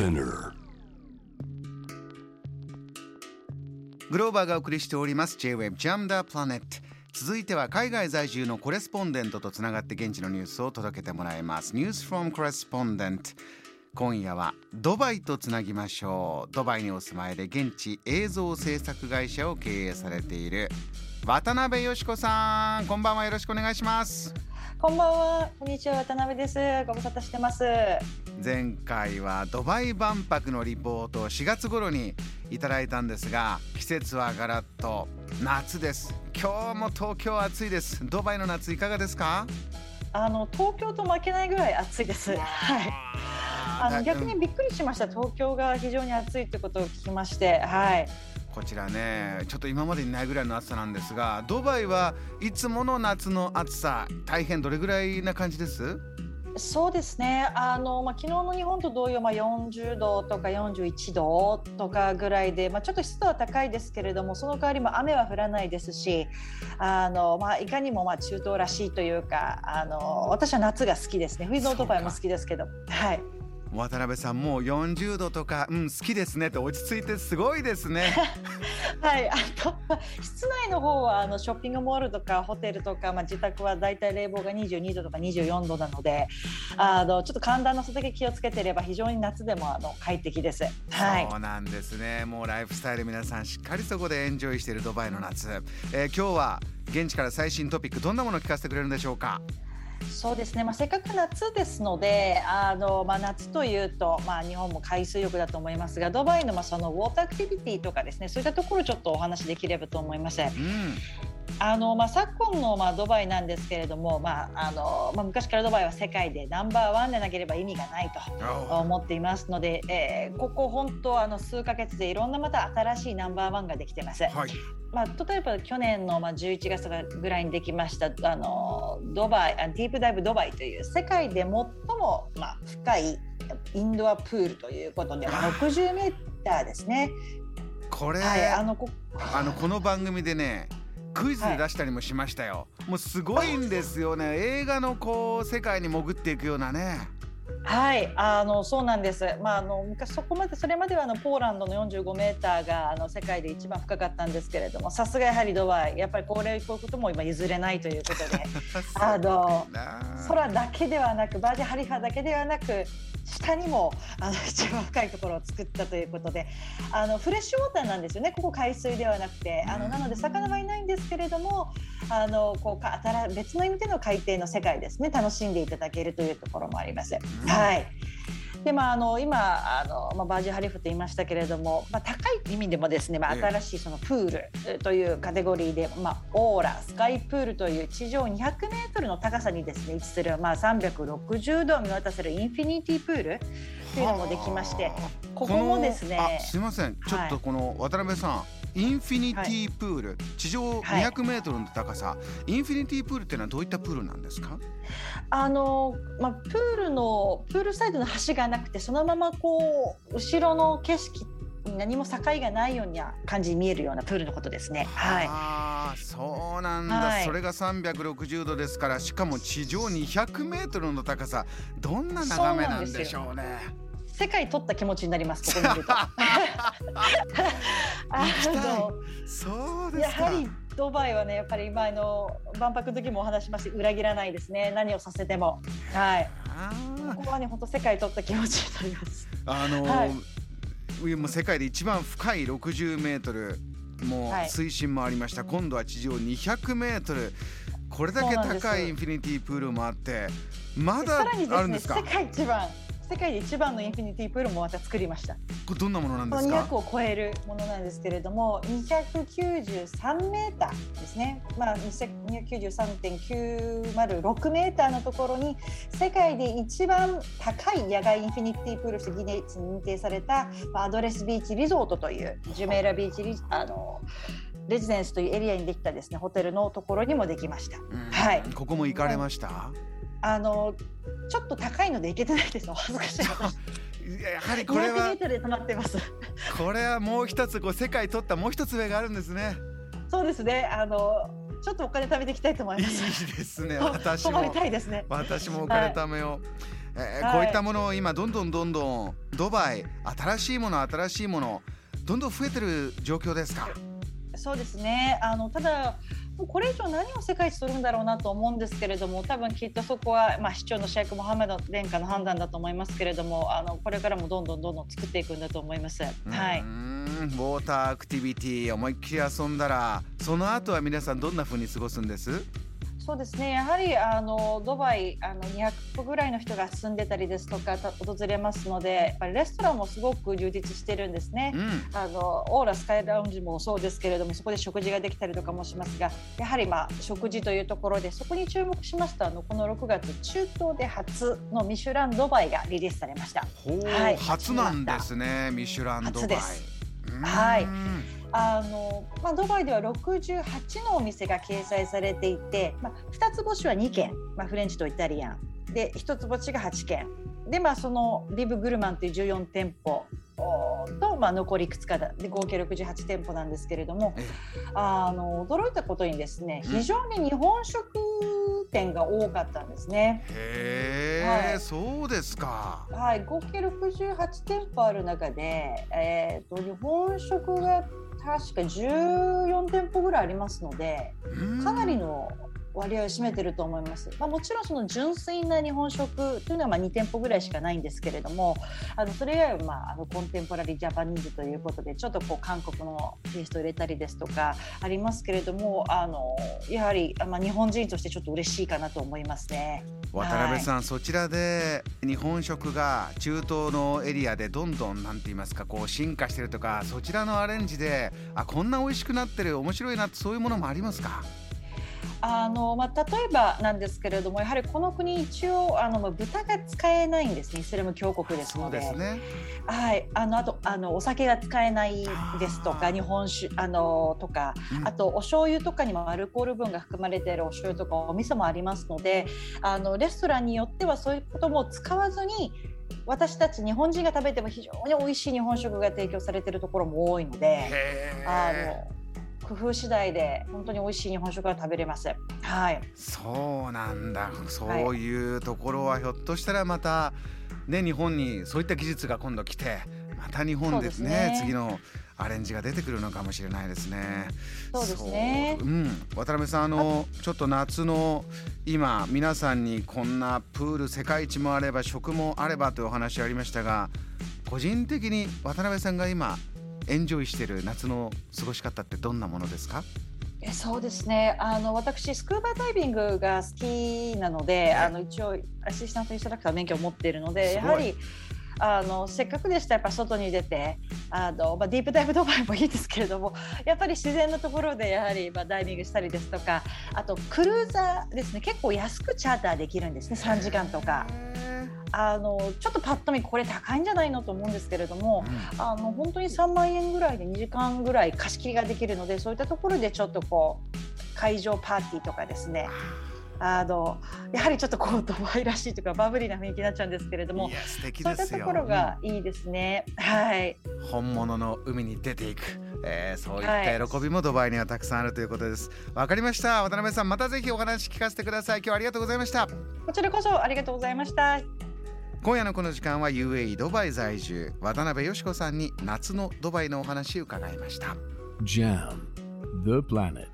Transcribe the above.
Spinner. グローバーがお送りしております。J-Web Jam the Planet 続いては海外在住のコレスポンデントとつながって現地のニュースを届けてもらいます。News from Correspondent 今夜はドバイとつなぎましょう。ドバイにお住まいで現地映像制作会社を経営されている渡辺よし子さん。こんばんは。よろしくお願いします。こんばんは、こんにちは、渡辺です。ご無沙汰してます。前回はドバイ万博のリポートを4月頃にいただいたんですが季節はガラッと夏です今日も東京暑いですドバイの夏いかがですか？あの東京と負けないぐらい暑いです。はい。あの逆にびっくりしました。東京が非常に暑いということを聞きまして、はい。こちらねちょっと今までにないぐらいの暑さなんですがドバイはいつもの夏の暑さ大変どれぐらいな感じです？そうですね。あのまあ昨日の日本と同様、まあ40度とか41度とかぐらいで、まあちょっと湿度は高いですけれども、その代わりも雨は降らないですし、あのまあいかにもまあ中東らしいというか、あの私は夏が好きですね。冬のドバイも好きですけど、はい。渡辺さんもう40度とかうん好きですねって落ち着いてすごいですね。はい、あと室内の方はあのショッピングモールとかホテルとか、まあ、自宅はだいたい冷房が22度とか24度なのであのちょっと寒暖の差だけ気をつけてれば非常に夏でもあの快適です。はい。そうなんですね。もうライフスタイル皆さんしっかりそこでエンジョイしているドバイの夏、えー今日は現地から最新トピックどんなものを聞かせてくれるんでしょうか？そうですね、まあ、せっかく夏ですのであの、まあ、夏というと、まあ、日本も海水浴だと思いますがドバイの,、まあそのウォーターアクティビティとかですねそういったところちょっとお話しできればと思います。うんあのまあ、昨今の、まあ、ドバイなんですけれども、まああのまあ、昔からドバイは世界でナンバーワンでなければ意味がないと思っていますので、えーここ本当あの数ヶ月でいろんなまた新しいナンバーワンができてます。はいまあ、例えば去年のまあ11月ぐらいにできましたあのドバイあディープダイブドバイという世界で最もまあ深いインドアプールということで、まあ、60メーターですね。これ、はい、あのこあのこの番組でねクイズで出したりもしましたよ、もうすごいんですよね。映画のこう世界に潜っていくようなね。はい、あのそうなんです。まああの昔そこまでそれまではあのポーランドの45メーターがあの世界で一番深かったんですけれども、さすがやはりドバイ。やっぱりこれこういうことも今譲れないということで、あの空だけではなくバージンハリファだけではなく下にもあの一番深いところを作ったということであのフレッシュウォーターなんですよね。ここ海水ではなくて。あのなので魚はいないんですけれどもあのこうか新別の意味での海底の世界ですね。楽しんでいただけるというところもあります。はいでまあ、あの今あの、まあ、バージンハリフと言いましたけれども、まあ、高い意味でもですね、まあ、ええ。新しいそのプールというカテゴリーで、まあ、オーラスカイプールという地上200メートルの高さにですね位置する、まあ、360度を見渡せるインフィニティプールというのもできましてここもですねすいません。ちょっとこの渡辺さん、インフィニティプール、地上はい。200メートルの高さ、インフィニティプールっていうのはどういったプールなんですか？あの、まあ、プールのプールサイドの橋がなくてそのままこう後ろの景色に何も境がないような感じに見えるようなプールのことですね。はい。ああそうなんだ、はい。それが360度ですからしかも地上200メートルの高さ。どんな眺めなんでしょうね世界取った気持ちになります。ここにいると。そうですかやはりドバイはねやっぱり前の万博の時もお話しまして裏切らないですね。何をさせても。はい。ここはね本当世界取った気持ちになります。あのはいーもう世界で一番深い60メートルもうはい水深もありました、今度は地上200メートルこれだけ高いインフィニティプールもあってまだまだあるんですか？世界一番世界で一番のインフィニティプールもまた作りました。これどんなものなんですか？200を超えるものなんですけれども293メーターですね、まあ、293.906メーターのところに世界で一番高い野外インフィニティプールとしてギネスに認定されたまあアドレスビーチリゾートというジュメーラビーチリあのレジデンスというエリアにできたですねホテルのところにもできました。うん。はい。ここも行かれました、あのちょっと高いので行けてないです。お恥ずかしい。私 やはりこれ200メは。これはもう一つこう世界取ったもう一つ上があるんですね。そうですね。あのちょっとお金貯めていきたいと思いいいます。ですね。と私も。たいですね。私もお金貯めよう、えーはい、こういったものを今どんどんどんどんドバイ新しいもの新しいものどんどん増えてる状況ですか？そうですね。あのただこれ以上何を世界一取るんだろうなと思うんですけれども多分きっとそこは、まあ、市長のシェイク・モハメド殿下の判断だと思いますけれどもあのこれからもどんどんどんどん作っていくんだと思います。はい、ウォーターアクティビティ思いっきり遊んだらその後は皆さんどんな風に過ごすんです？そうですね。やはりあのドバイあの200個ぐらいの人が住んでたりですとか訪れますのでやっぱりレストランもすごく充実してるんですね、うん、あのオーラスカイラウンジもそうですけれどもそこで食事ができたりとかもしますがやはりまあ食事というところでそこに注目しますとあのこの6月中東で初のミシュランドバイがリリースされました。はい、初なんですねミシュランドバイ。はいあのまあ、ドバイでは68のお店が掲載されていて、まあ、2つ星は2軒、まあ、フレンチとイタリアン。で1つ星が8軒。で、まあ、そのリブ・グルマンという14店舗と、まあ、残りいくつかで合計68店舗なんですけれどもあの驚いたことにですね非常に日本食店が多かったんですね。へえ、はい、そうですか。はい、合計68店舗ある中で、えっ、ー、と日本食が確か14店舗ぐらいありますのでかなりの割合を占めてると思います。まあ、もちろんその純粋な日本食というのはまあ2店舗ぐらいしかないんですけれどもあのそれ以外はまああのコンテンポラリージャパニーズということでちょっとこう韓国のテイストを入れたりですとかありますけれどもあのやはりまあ日本人としてちょっと嬉しいかなと思いますね。渡辺さん、はい、そちらで日本食が中東のエリアでどんどんなんて言いますかこう進化してるとかそちらのアレンジであこんな美味しくなってる面白いなってそういうものもありますか？あのまあ、例えばなんですけれどもやはりこの国一応あの豚が使えないんですねイスラム教国ですので。そうですね、はい、あのあとあのお酒が使えないですとか日本酒あのとか、うん、あとお醤油とかにもアルコール分が含まれているお醤油とかお味噌もありますのであのレストランによってはそういうことも使わずに私たち日本人が食べても非常に美味しい日本食が提供されているところも多いので。あの工夫次第で本当に美味しい日本食が食べれます。はい。そうなんだ。そういうところはひょっとしたらまたね日本にそういった技術が今度来てまた日本ですね、ね、次のアレンジが出てくるのかもしれないですね。そうですね。ううん、渡辺さんあのちょっと夏の今皆さんにこんなプール世界一もあれば食もあればというお話ありましたが、個人的に渡辺さんが今エンジョイしている夏の過ごし方ってどんなものですか？えそうですね。あの私スクーバダイビングが好きなので、あの一応アシスタントインストラクター免許を持っているのでやはりあのせっかくでしたらやっぱ外に出てあの、まあ、ディープダイブドバイもいいですけれどもやっぱり自然のところでやはり、まあ、ダイビングしたりですとかあとクルーザーですね。結構安くチャーターできるんですね。3時間とか。あのちょっとパッと見これ高いんじゃないのと思うんですけれども、うん、あの本当に3万円ぐらいで2時間ぐらい貸し切りができるのでそういったところでちょっとこう会場パーティーとかですね。あのやはりちょっとこうドバイらしいというかバブリーな雰囲気になっちゃうんですけれどもそういったところがいいですね、うん、はい。本物の海に出ていく、えー、そういった喜びもドバイにはたくさんあるということです。わ、はい、かりました。渡辺さんまたぜひお話聞かせてください。今日はありがとうございました。こちらこそありがとうございました今夜のこの時間は UAE ドバイ在住渡辺よし子さんに夏のドバイのお話伺いました。JAM The Planet.